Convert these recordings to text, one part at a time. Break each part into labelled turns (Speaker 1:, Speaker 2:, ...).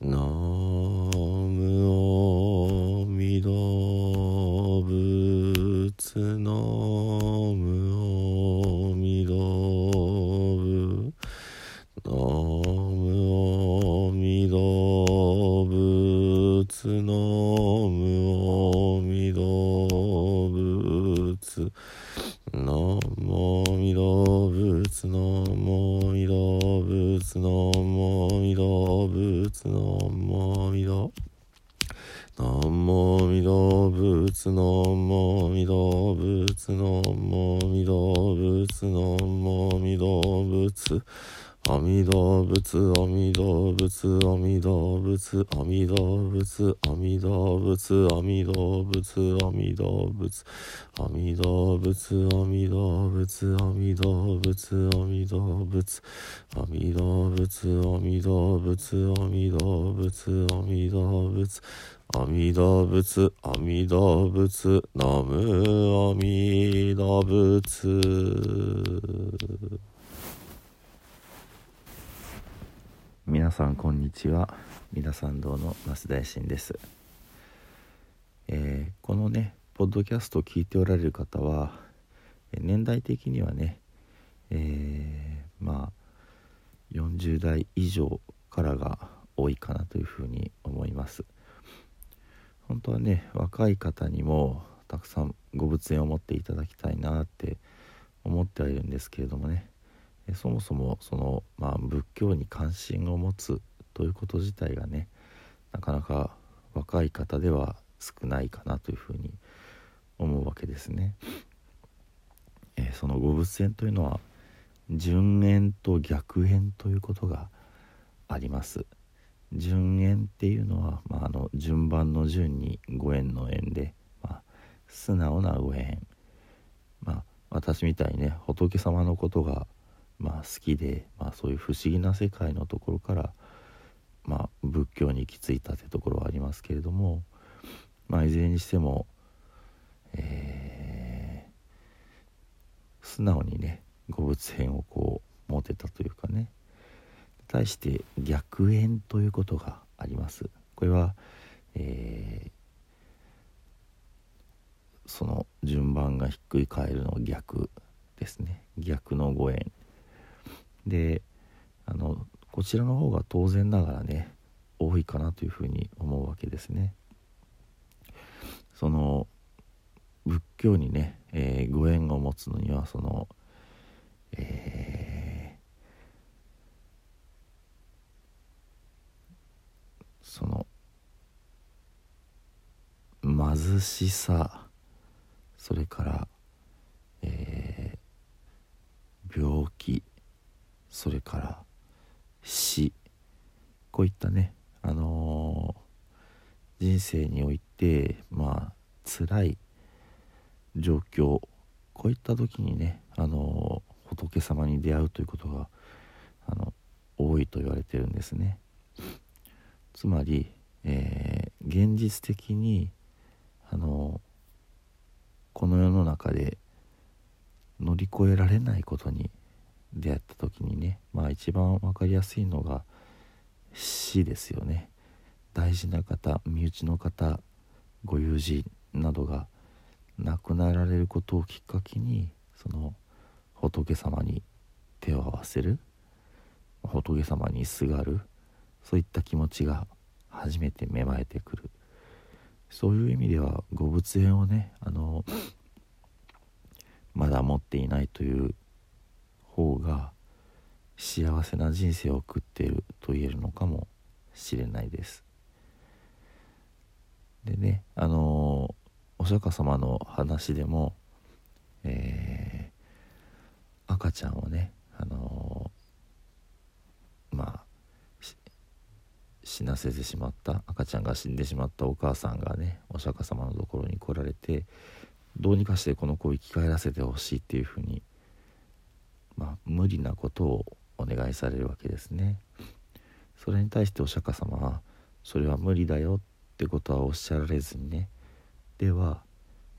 Speaker 1: ナムオミドブツのムオミドブナムオミドブツナムオミドブツノムオミドブツノムオミドブツナム物のもみ動物のもみ動物のもみ動物。阿弥陀仏阿弥陀仏阿弥陀仏阿弥陀仏阿弥陀仏阿弥陀仏阿弥陀仏阿弥陀仏阿弥陀仏阿弥陀仏阿弥陀仏阿弥陀仏阿弥陀仏阿弥陀仏阿弥陀仏阿弥陀仏阿弥陀仏阿弥陀仏ナム阿弥陀仏
Speaker 2: 皆さんこんにちは。皆さん堂の増大臣です、えーこのねポッドキャストを聞いておられる方はえ年代的にはね、えーまあ40代以上からが多いかなというふうに思います。本当はね若い方にもたくさんご仏縁を持っていただきたいなって思ってはいるんですけれどもねそもそもその、まあ、仏教に関心を持つということ自体がねなかなか若い方では少ないかなというふうに思うわけですね。えーそのご仏縁というのは順縁と逆縁ということがあります。順縁っていうのは、まあ、あの順番の順にご縁の縁で、まあ、素直なご縁まあ私みたいにね仏様のことがまあ好きで、まあ、そういう不思議な世界のところから、まあ、仏教に行き着いたってところはありますけれども、まあ、いずれにしても、えー素直にねご仏縁をこう持てたというかね対して逆縁ということがあります。これは、えーその順番がひっくり返るの逆ですね逆のご縁であのこちらの方が当然ながらね多いかなというふうに思うわけですね。その仏教にね、えーご縁を持つのにはそのえーその貧しさそれから、えー病気それから死こういったね、あのー人生においてまあ辛い状況こういった時にね、あのー仏様に出会うということがあの多いと言われてるんですね。つまり、えー現実的にあのこの世の中で乗り越えられないことに出会った時にねまあ一番分かりやすいのが死ですよね。大事な方身内の方ご友人などが亡くなられることをきっかけにその仏様に手を合わせる仏様にすがるそういった気持ちが初めて芽生えてくる。そういう意味ではご仏縁をねあのまだ持っていないというが幸せな人生を送っていると言えるのかもしれないです。でねあのお釈迦様の話でも、えー赤ちゃんをねあのまあ死なせてしまった赤ちゃんが死んでしまったお母さんがねお釈迦様のところに来られてどうにかしてこの子を生き返らせてほしいっていうふうにまあ無理なことをお願いされるわけですね。それに対してお釈迦様はそれは無理だよってことはおっしゃられずにねでは、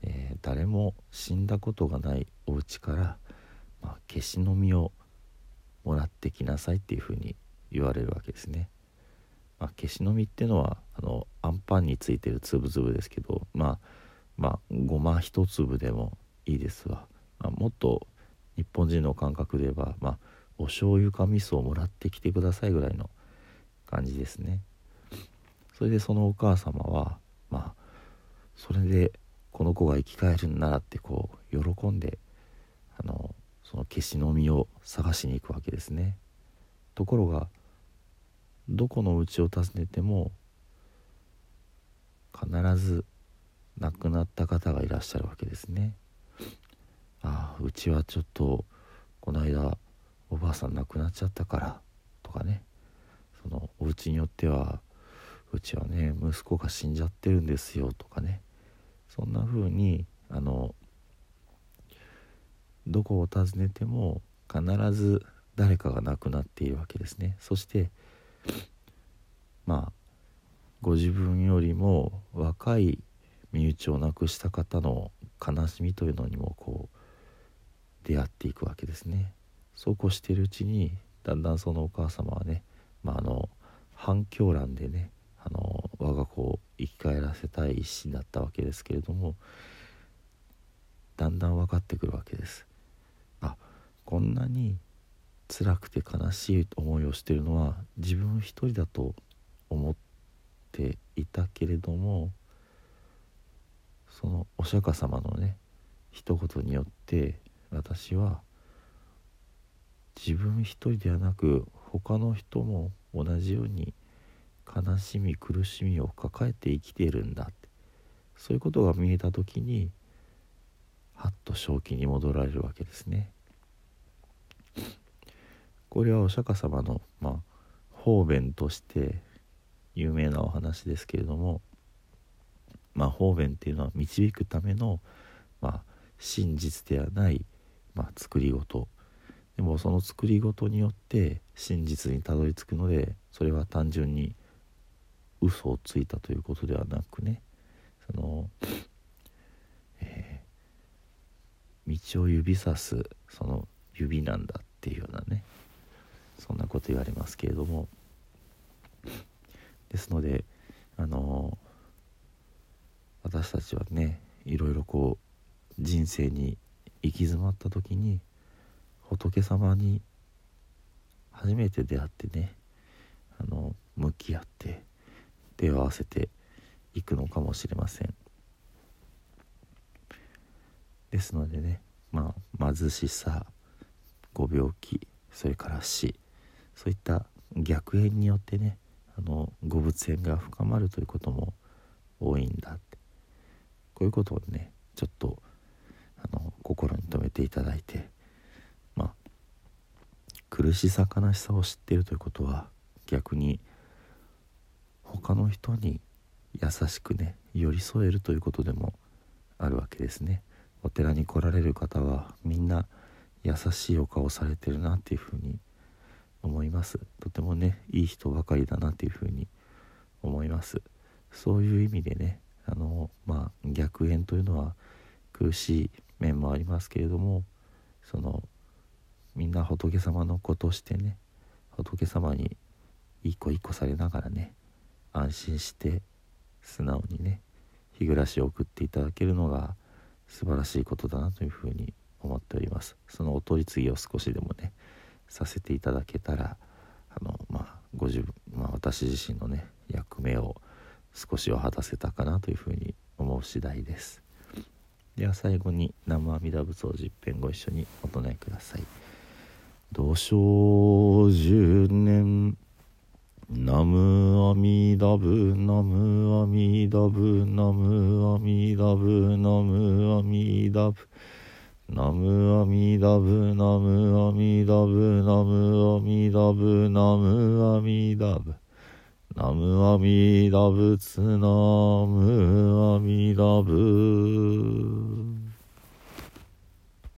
Speaker 2: えー誰も死んだことがないお家から、まあ、消しの実をもらってきなさいっていうふうに言われるわけですね。まあ、消しの実っていうのはあのあんパンについてるつぶつぶですけどまあまあごま一粒でもいいですわ、まあ、もっと日本人の感覚で言えば、まあ、お醤油か味噌をもらってきてくださいぐらいの感じですね。それでそのお母様はまあそれでこの子が生き返るんならってこう喜んであのその消しの実を探しに行くわけですね。ところがどこの家を訪ねても必ず亡くなった方がいらっしゃるわけですね。ああうちはちょっとこの間おばあさん亡くなっちゃったからとかね。そのお家によってはうちはね息子が死んじゃってるんですよとかね。そんな風にあのどこを訪ねても必ず誰かが亡くなっているわけですね。そしてまあご自分よりも若い身内を亡くした方の悲しみというのにもこう出会っていくわけですね。そうこうしているうちにだんだんそのお母様はね、まあ、あの反響欄でねあの我が子を生き返らせたい一心だったわけですけれどもだんだん分かってくるわけです。あこんなに辛くて悲しい思いをしているのは自分一人だと思っていたけれどもそのお釈迦様のね一言によって私は自分一人ではなく他の人も同じように悲しみ苦しみを抱えて生きているんだってそういうことが見えた時にはっと正気に戻られるわけですね。これはお釈迦様の、まあ、方便として有名なお話ですけれども、まあ、方便っていうのは導くための、まあ、真実ではない、まあ、作り事。でもその作り事によって真実にたどり着くのでそれは単純に嘘をついたということではなくねその、えー、道を指さすその指なんだっていうようなねそんなこと言われますけれども。ですのであの私たちはねいろいろこう人生に行き詰まった時に仏様に初めて出会ってねあの向き合って手を合わせていくのかもしれません。ですのでねまあ貧しさご病気それから死そういった逆縁によってねあのご仏縁が深まるということも多いんだって。こういうことをねちょっとあの心に留めていただいてまあ苦しさ悲しさを知っているということは逆に他の人に優しくね寄り添えるということでもあるわけですね。お寺に来られる方はみんな優しいお顔されてるなっていうふうに思います。とてもねいい人ばかりだなっていうふうに思います。そういう意味でねあのまあ逆縁というのは苦しい面もありますけれどもそのみんな仏様の子としてね仏様にいい子いい子されながらね安心して素直にね日暮らしを送っていただけるのが素晴らしいことだなというふうに思っております。そのお取り次ぎを少しでもねさせていただけたらあのまあご自分、まあ、私自身のね役目を少しは果たせたかなというふうに思う次第です。では最後に南無阿弥陀仏を10編ご一緒にお唱えください「土生十年南無阿南無阿弥陀仏南無阿弥陀仏南無阿弥陀仏」南無阿弥陀仏南無阿弥陀仏南無阿弥陀仏南無阿弥陀仏。ナムアミダ仏ナムアミダ仏。